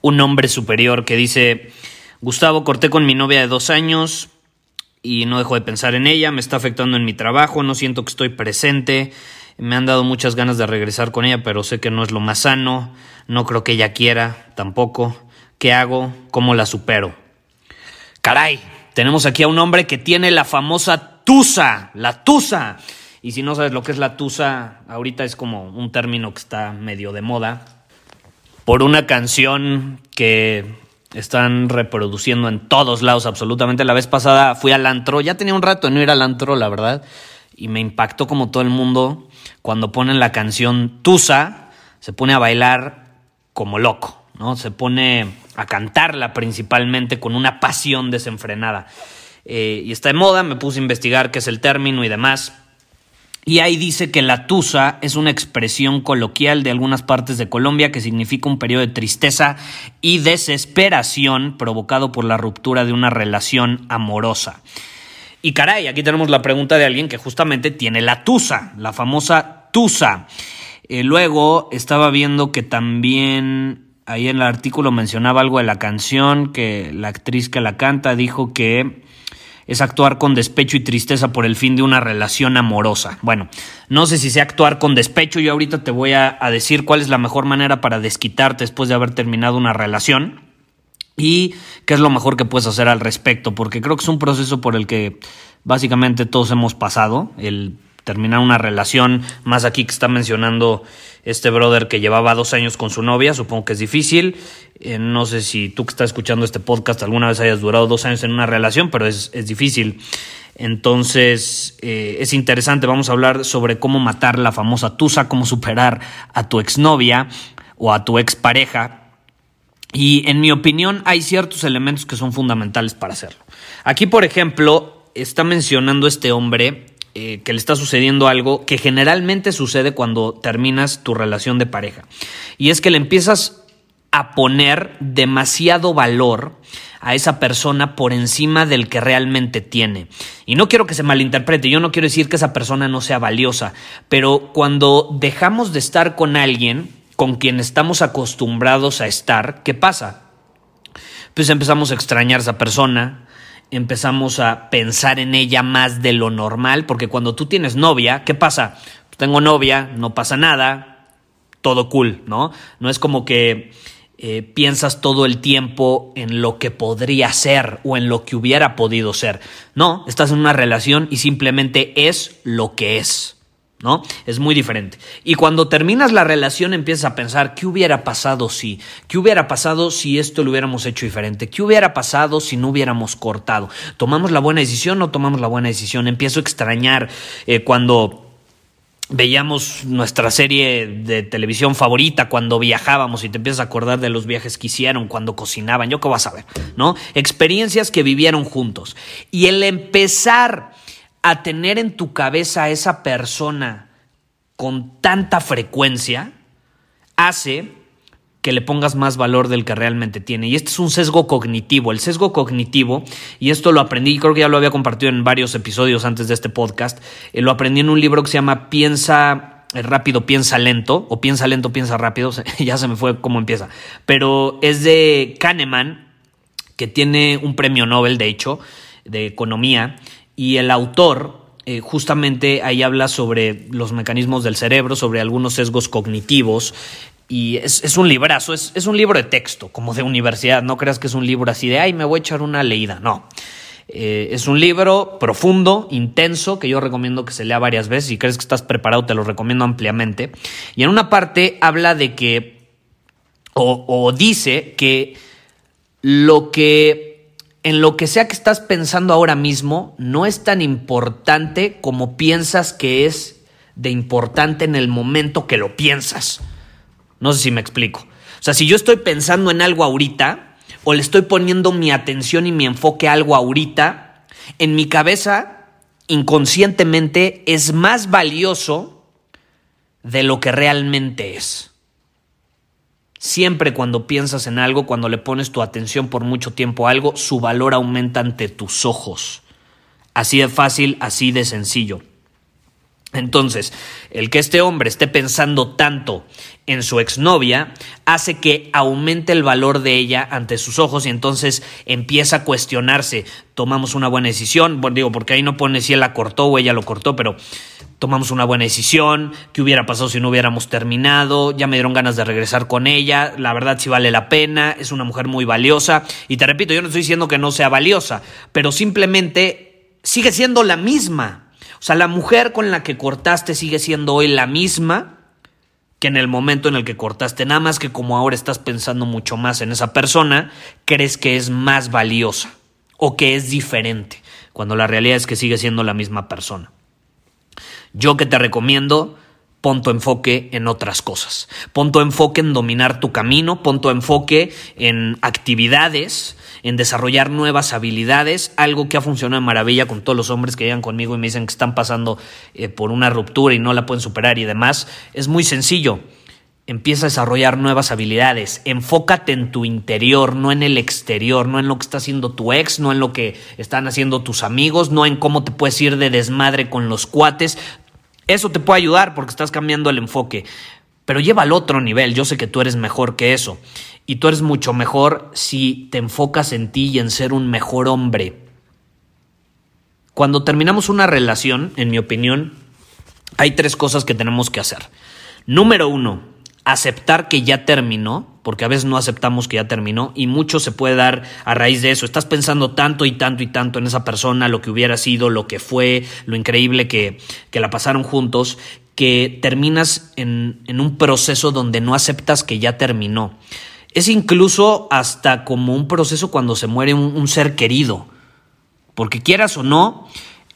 un hombre superior que dice, Gustavo, corté con mi novia de dos años y no dejo de pensar en ella, me está afectando en mi trabajo, no siento que estoy presente, me han dado muchas ganas de regresar con ella, pero sé que no es lo más sano, no creo que ella quiera tampoco. ¿Qué hago? ¿Cómo la supero? Caray, tenemos aquí a un hombre que tiene la famosa tusa, la tusa. Y si no sabes lo que es la tusa, ahorita es como un término que está medio de moda por una canción que están reproduciendo en todos lados absolutamente. La vez pasada fui al antro, ya tenía un rato de no ir al antro, la verdad, y me impactó como todo el mundo cuando ponen la canción Tusa, se pone a bailar como loco, ¿no? Se pone a cantarla principalmente con una pasión desenfrenada. Eh, y está de moda, me puse a investigar qué es el término y demás. Y ahí dice que la tusa es una expresión coloquial de algunas partes de Colombia que significa un periodo de tristeza y desesperación provocado por la ruptura de una relación amorosa. Y caray, aquí tenemos la pregunta de alguien que justamente tiene la tusa, la famosa tusa. Eh, luego estaba viendo que también ahí en el artículo mencionaba algo de la canción, que la actriz que la canta dijo que es actuar con despecho y tristeza por el fin de una relación amorosa. Bueno, no sé si sea actuar con despecho, yo ahorita te voy a, decir cuál es la mejor manera para desquitarte después de haber terminado una relación y qué es lo mejor que puedes hacer al respecto, porque creo que es un proceso por el que básicamente todos hemos pasado, el terminar una relación, más aquí que está mencionando este brother que llevaba dos años con su novia, supongo que es difícil. Eh, no sé si tú que estás escuchando este podcast alguna vez hayas durado dos años en una relación, pero es, difícil. Entonces eh, es interesante, vamos a hablar sobre cómo matar la famosa tusa, cómo superar a tu exnovia o a tu expareja. Y en mi opinión hay ciertos elementos que son fundamentales para hacerlo. Aquí, por ejemplo, está mencionando este hombre eh, que le está sucediendo algo que generalmente sucede cuando terminas tu relación de pareja. Y es que le empiezas a poner demasiado valor a esa persona por encima del que realmente tiene. Y no quiero que se malinterprete, yo no quiero decir que esa persona no sea valiosa, pero cuando dejamos de estar con alguien con quien estamos acostumbrados a estar, ¿qué pasa? Pues empezamos a extrañar a esa persona, empezamos a pensar en ella más de lo normal, porque cuando tú tienes novia, ¿qué pasa? Tengo novia, no pasa nada, todo cool, ¿no? No es como que eh, piensas todo el tiempo en lo que podría ser o en lo que hubiera podido ser. No, estás en una relación y simplemente es lo que es. ¿No? Es muy diferente. Y cuando terminas la relación empiezas a pensar, ¿qué hubiera pasado si? ¿Qué hubiera pasado si esto lo hubiéramos hecho diferente? ¿Qué hubiera pasado si no hubiéramos cortado? ¿Tomamos la buena decisión o no tomamos la buena decisión? Empiezo a extrañar eh, cuando veíamos nuestra serie de televisión favorita cuando viajábamos y te empiezas a acordar de los viajes que hicieron, cuando cocinaban, yo qué vas a ver, ¿no? Experiencias que vivieron juntos. Y el empezar a tener en tu cabeza a esa persona con tanta frecuencia hace que le pongas más valor del que realmente tiene. Y este es un sesgo cognitivo. El sesgo cognitivo, y esto lo aprendí, creo que ya lo había compartido en varios episodios antes de este podcast, eh, lo aprendí en un libro que se llama Piensa eh, rápido, piensa lento, o piensa lento, piensa rápido, ya se me fue cómo empieza, pero es de Kahneman, que tiene un premio Nobel, de hecho, de economía, y el autor eh, justamente ahí habla sobre los mecanismos del cerebro, sobre algunos sesgos cognitivos Y es, un librazo, es, es, un libro de texto, como de universidad. No creas que es un libro así de, ay, me voy a echar una leída. No. Eh, es un libro profundo, intenso, que yo recomiendo que se lea varias veces. Si crees que estás preparado, te lo recomiendo ampliamente. Y en una parte habla de que, o, o dice que lo que, en lo que sea que estás pensando ahora mismo, no es tan importante como piensas que es de importante en el momento que lo piensas. No sé si me explico. O sea, si yo estoy pensando en algo ahorita, o le estoy poniendo mi atención y mi enfoque a algo ahorita, en mi cabeza, inconscientemente, es más valioso de lo que realmente es. Siempre cuando piensas en algo, cuando le pones tu atención por mucho tiempo a algo, su valor aumenta ante tus ojos. Así de fácil, así de sencillo. Entonces, el que este hombre esté pensando tanto en su exnovia hace que aumente el valor de ella ante sus ojos y entonces empieza a cuestionarse, tomamos una buena decisión, bueno, digo, porque ahí no pone si él la cortó o ella lo cortó, pero tomamos una buena decisión, qué hubiera pasado si no hubiéramos terminado, ya me dieron ganas de regresar con ella, la verdad sí vale la pena, es una mujer muy valiosa y te repito, yo no estoy diciendo que no sea valiosa, pero simplemente sigue siendo la misma. O sea, la mujer con la que cortaste sigue siendo hoy la misma que en el momento en el que cortaste, nada más que como ahora estás pensando mucho más en esa persona, crees que es más valiosa o que es diferente, cuando la realidad es que sigue siendo la misma persona. Yo que te recomiendo, pon tu enfoque en otras cosas, pon tu enfoque en dominar tu camino, pon tu enfoque en actividades en desarrollar nuevas habilidades, algo que ha funcionado de maravilla con todos los hombres que llegan conmigo y me dicen que están pasando eh, por una ruptura y no la pueden superar y demás, es muy sencillo. Empieza a desarrollar nuevas habilidades. Enfócate en tu interior, no en el exterior, no en lo que está haciendo tu ex, no en lo que están haciendo tus amigos, no en cómo te puedes ir de desmadre con los cuates. Eso te puede ayudar porque estás cambiando el enfoque. Pero lleva al otro nivel. Yo sé que tú eres mejor que eso. Y tú eres mucho mejor si te enfocas en ti y en ser un mejor hombre. Cuando terminamos una relación, en mi opinión, hay tres cosas que tenemos que hacer. Número uno, aceptar que ya terminó, porque a veces no aceptamos que ya terminó y mucho se puede dar a raíz de eso. Estás pensando tanto y tanto y tanto en esa persona, lo que hubiera sido, lo que fue, lo increíble que, que la pasaron juntos, que terminas en, en un proceso donde no aceptas que ya terminó. Es incluso hasta como un proceso cuando se muere un, ser querido. Porque quieras o no,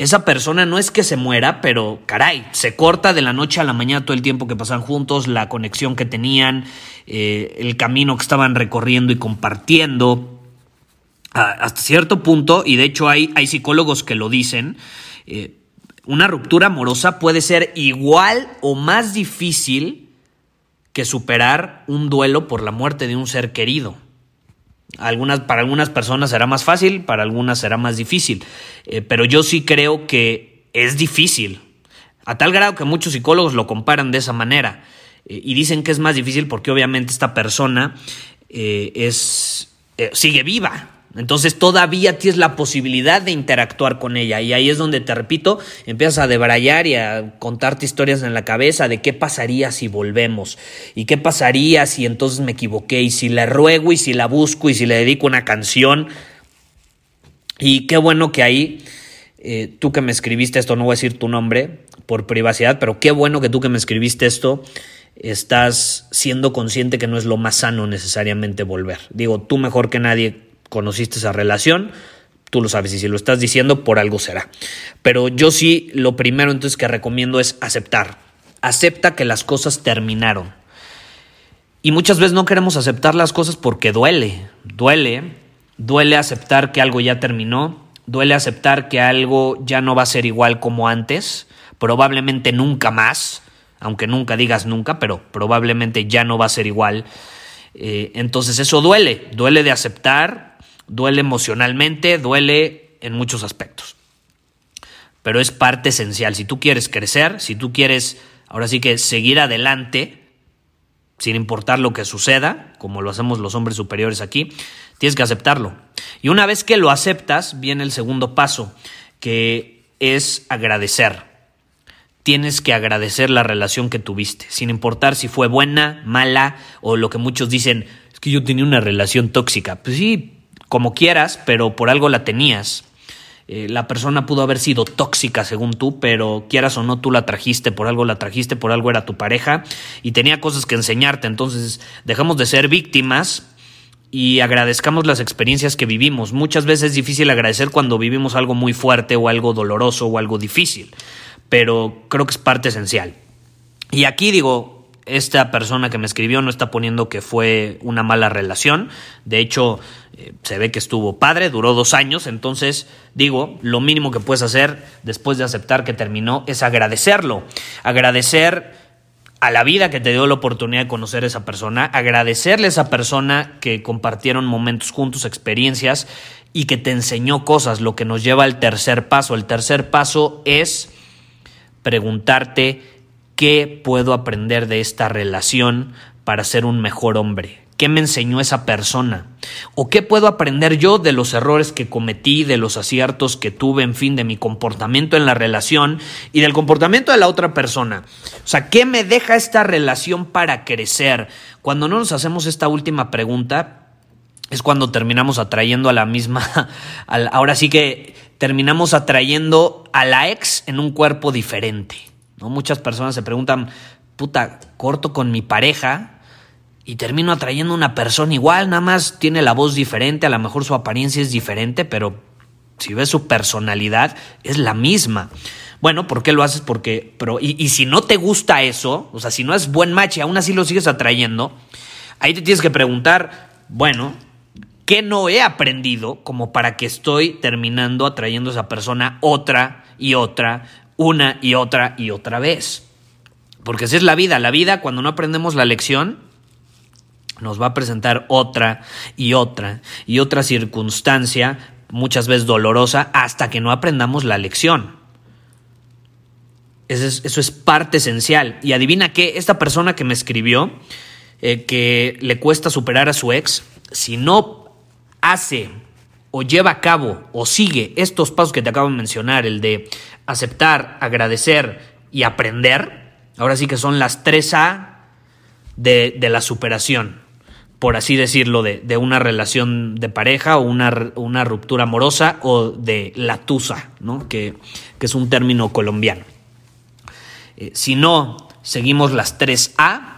esa persona no es que se muera, pero caray, se corta de la noche a la mañana todo el tiempo que pasan juntos, la conexión que tenían, eh, el camino que estaban recorriendo y compartiendo. hasta cierto punto, y de hecho hay, hay psicólogos que lo dicen, eh, una ruptura amorosa puede ser igual o más difícil que superar un duelo por la muerte de un ser querido. Algunas, para algunas personas será más fácil, para algunas será más difícil, eh, pero yo sí creo que es difícil, a tal grado que muchos psicólogos lo comparan de esa manera. Eh, y dicen que es más difícil porque obviamente esta persona eh, es, sigue viva, entonces todavía tienes la posibilidad de interactuar con ella y ahí es donde te repito, empiezas a debrayar y a contarte historias en la cabeza de qué pasaría si volvemos y qué pasaría si entonces me equivoqué y si le ruego y si la busco y si le dedico una canción. Y qué bueno que ahí, eh, tú que me escribiste esto, no voy a decir tu nombre por privacidad, pero qué bueno que tú que me escribiste esto estás siendo consciente que no es lo más sano necesariamente volver. Digo, tú mejor que nadie conociste esa relación, tú lo sabes y si lo estás diciendo, por algo será. Pero yo sí, lo primero entonces que recomiendo es aceptar. Acepta que las cosas terminaron. Y muchas veces no queremos aceptar las cosas porque duele, duele, duele aceptar que algo ya terminó, duele aceptar que algo ya no va a ser igual como antes, probablemente nunca más, aunque nunca digas nunca, pero probablemente ya no va a ser igual. Eh, entonces eso duele, duele de aceptar Duele emocionalmente, duele en muchos aspectos. Pero es parte esencial. Si tú quieres crecer, si tú quieres, ahora sí que seguir adelante, sin importar lo que suceda, como lo hacemos los hombres superiores aquí, tienes que aceptarlo. Y una vez que lo aceptas, viene el segundo paso, que es agradecer. tienes que agradecer la relación que tuviste, sin importar si fue buena, mala o lo que muchos dicen, es que yo tenía una relación tóxica. Pues sí, como quieras, pero por algo la tenías. Eh, la persona pudo haber sido tóxica según tú, pero quieras o no, tú la trajiste, por algo la trajiste, por algo era tu pareja y tenía cosas que enseñarte. Entonces, dejamos de ser víctimas y agradezcamos las experiencias que vivimos. Muchas veces es difícil agradecer cuando vivimos algo muy fuerte o algo doloroso o algo difícil, pero creo que es parte esencial. Y aquí digo, esta persona que me escribió no está poniendo que fue una mala relación. De hecho, eh, se ve que estuvo padre, duró dos años. Entonces, digo, lo mínimo que puedes hacer después de aceptar que terminó es agradecerlo. Agradecer a la vida que te dio la oportunidad de conocer a esa persona, agradecerle a esa persona que compartieron momentos juntos, experiencias y que te enseñó cosas, lo que nos lleva al tercer paso. El tercer paso es preguntarte qué puedo aprender de esta relación para ser un mejor hombre. ¿Qué me enseñó esa persona? ¿O qué puedo aprender yo de los errores que cometí, de los aciertos que tuve, en fin, de mi comportamiento en la relación y del comportamiento de la otra persona? O sea, ¿qué me deja esta relación para crecer? Cuando no nos hacemos esta última pregunta, es cuando terminamos atrayendo a la misma, ahora sí que terminamos atrayendo a la ex en un cuerpo diferente. ¿No? Muchas personas se preguntan, puta, corto con mi pareja y termino atrayendo una persona igual, nada más tiene la voz diferente, a lo mejor su apariencia es diferente, pero si ves su personalidad es la misma. Bueno, ¿por qué lo haces? Porque, pero, y, y, si no te gusta eso, o sea, si no es buen match y aún así lo sigues atrayendo, ahí te tienes que preguntar, bueno, ¿qué no he aprendido como para que estoy terminando atrayendo a esa persona otra y otra, una y otra y otra vez? Porque así es la vida. La vida, cuando no aprendemos la lección, nos va a presentar otra y otra y otra circunstancia, muchas veces dolorosa, hasta que no aprendamos la lección. Eso es, parte esencial. Y adivina qué, esta persona que me escribió, eh, que le cuesta superar a su ex, si no hace o lleva a cabo o sigue estos pasos que te acabo de mencionar, el de aceptar, agradecer y aprender, ahora sí que son las tres A de, de la superación por así decirlo, de, de, una relación de pareja o una, una ruptura amorosa o de la tusa, ¿no? que, que es un término colombiano. Eh, si no seguimos las 3A, eh,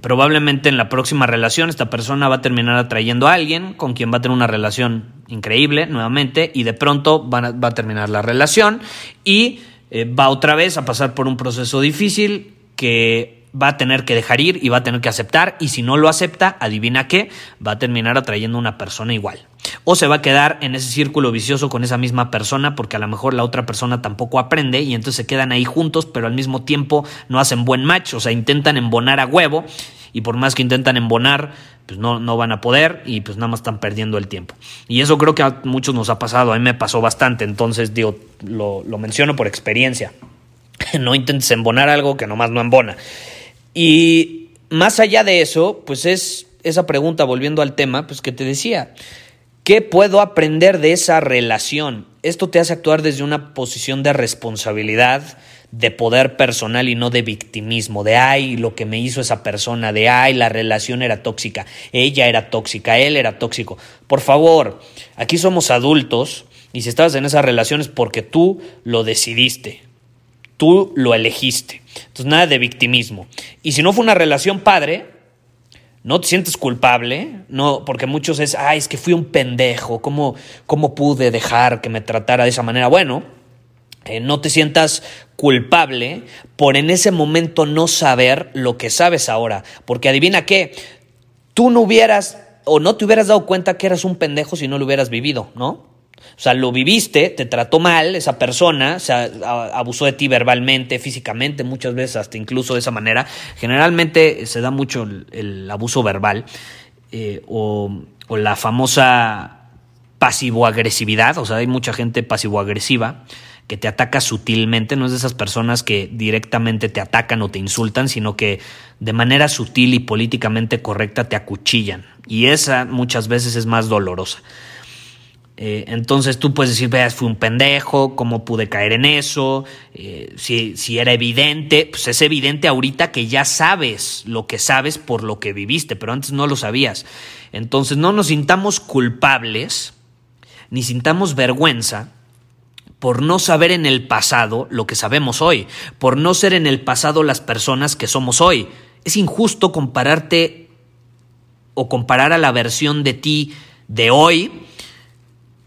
probablemente en la próxima relación esta persona va a terminar atrayendo a alguien con quien va a tener una relación increíble nuevamente y de pronto va a, va a terminar la relación y eh, va otra vez a pasar por un proceso difícil que va a tener que dejar ir y va a tener que aceptar y si no lo acepta, adivina qué, va a terminar atrayendo una persona igual. O se va a quedar en ese círculo vicioso con esa misma persona porque a lo mejor la otra persona tampoco aprende y entonces se quedan ahí juntos pero al mismo tiempo no hacen buen match, o sea, intentan embonar a huevo y por más que intentan embonar, pues no, no van a poder y pues nada más están perdiendo el tiempo. Y eso creo que a muchos nos ha pasado, a mí me pasó bastante, entonces digo, lo, lo menciono por experiencia. No intentes embonar algo que nomás no embona. Y más allá de eso, pues es esa pregunta, volviendo al tema, pues que te decía, ¿qué puedo aprender de esa relación? Esto te hace actuar desde una posición de responsabilidad, de poder personal y no de victimismo, de ay, lo que me hizo esa persona, de ay, la relación era tóxica, ella era tóxica, él era tóxico. Por favor, aquí somos adultos y si estabas en esa relación es porque tú lo decidiste, tú lo elegiste. Entonces, nada de victimismo. Y si no fue una relación padre, no te sientes culpable, no, porque muchos es, ay, es que fui un pendejo, ¿cómo, cómo pude dejar que me tratara de esa manera? Bueno, eh, no te sientas culpable por en ese momento no saber lo que sabes ahora, porque adivina qué, tú no hubieras o no te hubieras dado cuenta que eras un pendejo si no lo hubieras vivido, ¿no? O sea, lo viviste, te trató mal esa persona, o sea, abusó de ti verbalmente, físicamente, muchas veces hasta incluso de esa manera. Generalmente se da mucho el, abuso verbal eh, o, o, la famosa pasivo-agresividad, o sea, hay mucha gente pasivo-agresiva que te ataca sutilmente, no es de esas personas que directamente te atacan o te insultan, sino que de manera sutil y políticamente correcta te acuchillan. Y esa muchas veces es más dolorosa. Eh, entonces tú puedes decir, veas, fui un pendejo, ¿cómo pude caer en eso? Eh, si, si, era evidente, pues es evidente ahorita que ya sabes lo que sabes por lo que viviste, pero antes no lo sabías. Entonces no nos sintamos culpables, ni sintamos vergüenza por no saber en el pasado lo que sabemos hoy, por no ser en el pasado las personas que somos hoy. Es injusto compararte o comparar a la versión de ti de hoy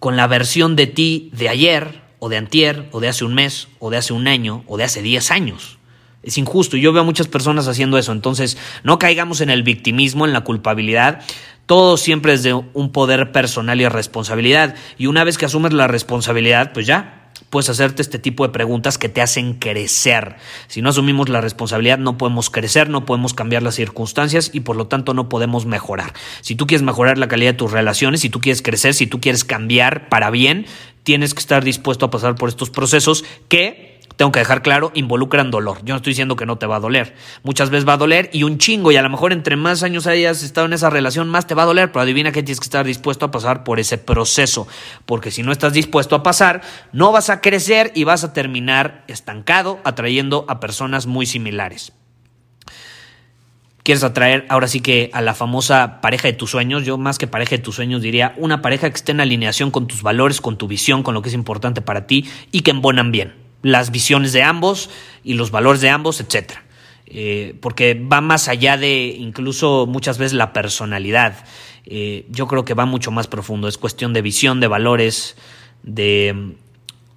con la versión de ti de ayer, o de antier, o de hace un mes, o de hace un año, o de hace 10 años. Es injusto y yo veo a muchas personas haciendo eso. Entonces, no caigamos en el victimismo, en la culpabilidad. Todo siempre es de un poder personal y responsabilidad. Y una vez que asumes la responsabilidad, pues ya, puedes hacerte este tipo de preguntas que te hacen crecer. Si no asumimos la responsabilidad, no podemos crecer, no podemos cambiar las circunstancias y por lo tanto no podemos mejorar. Si tú quieres mejorar la calidad de tus relaciones, si tú quieres crecer, si tú quieres cambiar para bien, tienes que estar dispuesto a pasar por estos procesos que tengo que dejar claro, involucran dolor. Yo no estoy diciendo que no te va a doler. Muchas veces va a doler y un chingo, y a lo mejor entre más años hayas estado en esa relación, más te va a doler, pero adivina que tienes que estar dispuesto a pasar por ese proceso. Porque si no estás dispuesto a pasar, no vas a crecer y vas a terminar estancado, atrayendo a personas muy similares quieres atraer ahora sí que a la famosa pareja de tus sueños, yo más que pareja de tus sueños diría una pareja que esté en alineación con tus valores, con tu visión, con lo que es importante para ti y que embonan bien las visiones de ambos y los valores de ambos, etc. Eh, porque va más allá de incluso muchas veces la personalidad. Eh, yo creo que va mucho más profundo. Es cuestión de visión, de valores, de,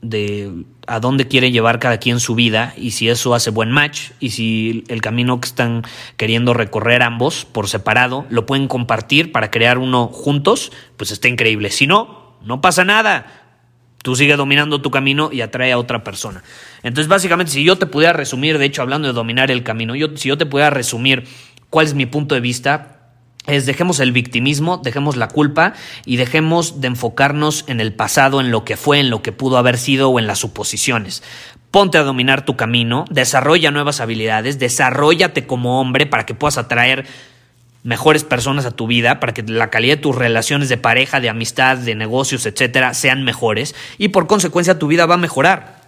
de a dónde quiere llevar cada quien su vida y si eso hace buen match y si el camino que están queriendo recorrer ambos por separado lo pueden compartir para crear uno juntos, pues está increíble. Si no, no pasa nada Tú sigues dominando tu camino y atrae a otra persona. Entonces, básicamente, si yo te pudiera resumir, de hecho, hablando de dominar el camino, yo, si yo te pudiera resumir cuál es mi punto de vista, es dejemos el victimismo, dejemos la culpa y dejemos de enfocarnos en el pasado, en lo que fue, en lo que pudo haber sido o en las suposiciones. Ponte a dominar tu camino, desarrolla nuevas habilidades, desarrollate como hombre para que puedas atraer mejores personas a tu vida, para que la calidad de tus relaciones de pareja, de amistad, de negocios, etcétera, sean mejores y por consecuencia tu vida va a mejorar.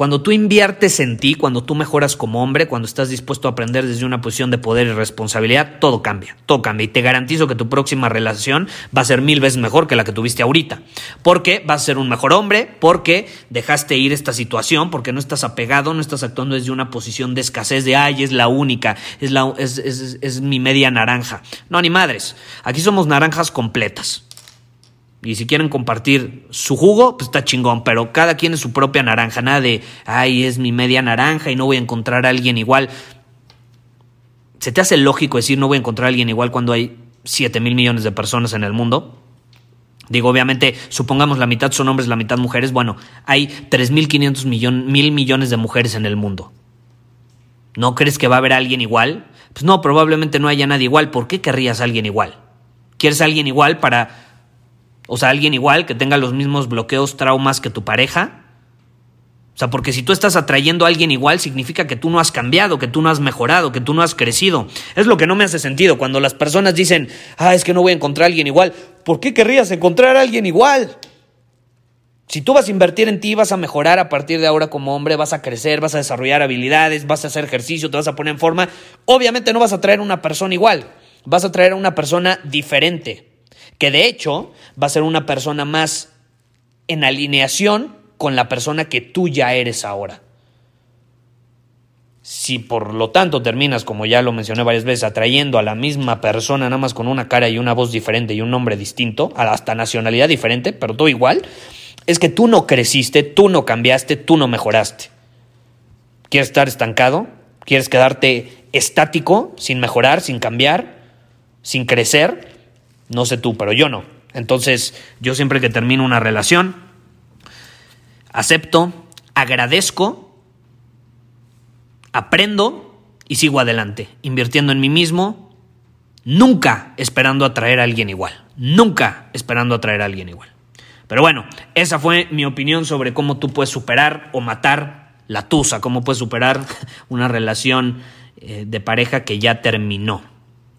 Cuando tú inviertes en ti, cuando tú mejoras como hombre, cuando estás dispuesto a aprender desde una posición de poder y responsabilidad, todo cambia, todo cambia. Y te garantizo que tu próxima relación va a ser mil veces mejor que la que tuviste ahorita. Porque vas a ser un mejor hombre, porque dejaste ir esta situación, porque no estás apegado, no estás actuando desde una posición de escasez, de ay, es la única, es, la, es, es, mi media naranja. No, ni madres. Aquí somos naranjas completas. Y si quieren compartir su jugo, pues está chingón, pero cada quien es su propia naranja, nada de, ay, es mi media naranja y no voy a encontrar a alguien igual. ¿Se te hace lógico decir no voy a encontrar a alguien igual cuando hay 7 mil millones de personas en el mundo? Digo, obviamente, supongamos la mitad son hombres, la mitad mujeres. Bueno, hay 3.500 mil millones de mujeres en el mundo. ¿No crees que va a haber alguien igual? Pues no, probablemente no haya nadie igual. ¿Por qué querrías a alguien igual? ¿Quieres a alguien igual para o sea, alguien igual que tenga los mismos bloqueos, traumas que tu pareja. O sea, porque si tú estás atrayendo a alguien igual, significa que tú no has cambiado, que tú no has mejorado, que tú no has crecido. Es lo que no me hace sentido cuando las personas dicen, ah, es que no voy a encontrar a alguien igual. ¿Por qué querrías encontrar a alguien igual? Si tú vas a invertir en ti, vas a mejorar a partir de ahora como hombre, vas a crecer, vas a desarrollar habilidades, vas a hacer ejercicio, te vas a poner en forma, obviamente no vas a traer una persona igual, vas a traer a una persona diferente que de hecho va a ser una persona más en alineación con la persona que tú ya eres ahora. Si por lo tanto terminas, como ya lo mencioné varias veces, atrayendo a la misma persona, nada más con una cara y una voz diferente y un nombre distinto, hasta nacionalidad diferente, pero todo igual, es que tú no creciste, tú no cambiaste, tú no mejoraste. ¿Quieres estar estancado? ¿Quieres quedarte estático, sin mejorar, sin cambiar, sin crecer? No sé tú, pero yo no. Entonces, yo siempre que termino una relación, acepto, agradezco, aprendo y sigo adelante, invirtiendo en mí mismo, nunca esperando atraer a alguien igual, nunca esperando atraer a alguien igual. Pero bueno, esa fue mi opinión sobre cómo tú puedes superar o matar la tusa, cómo puedes superar una relación eh, de pareja que ya terminó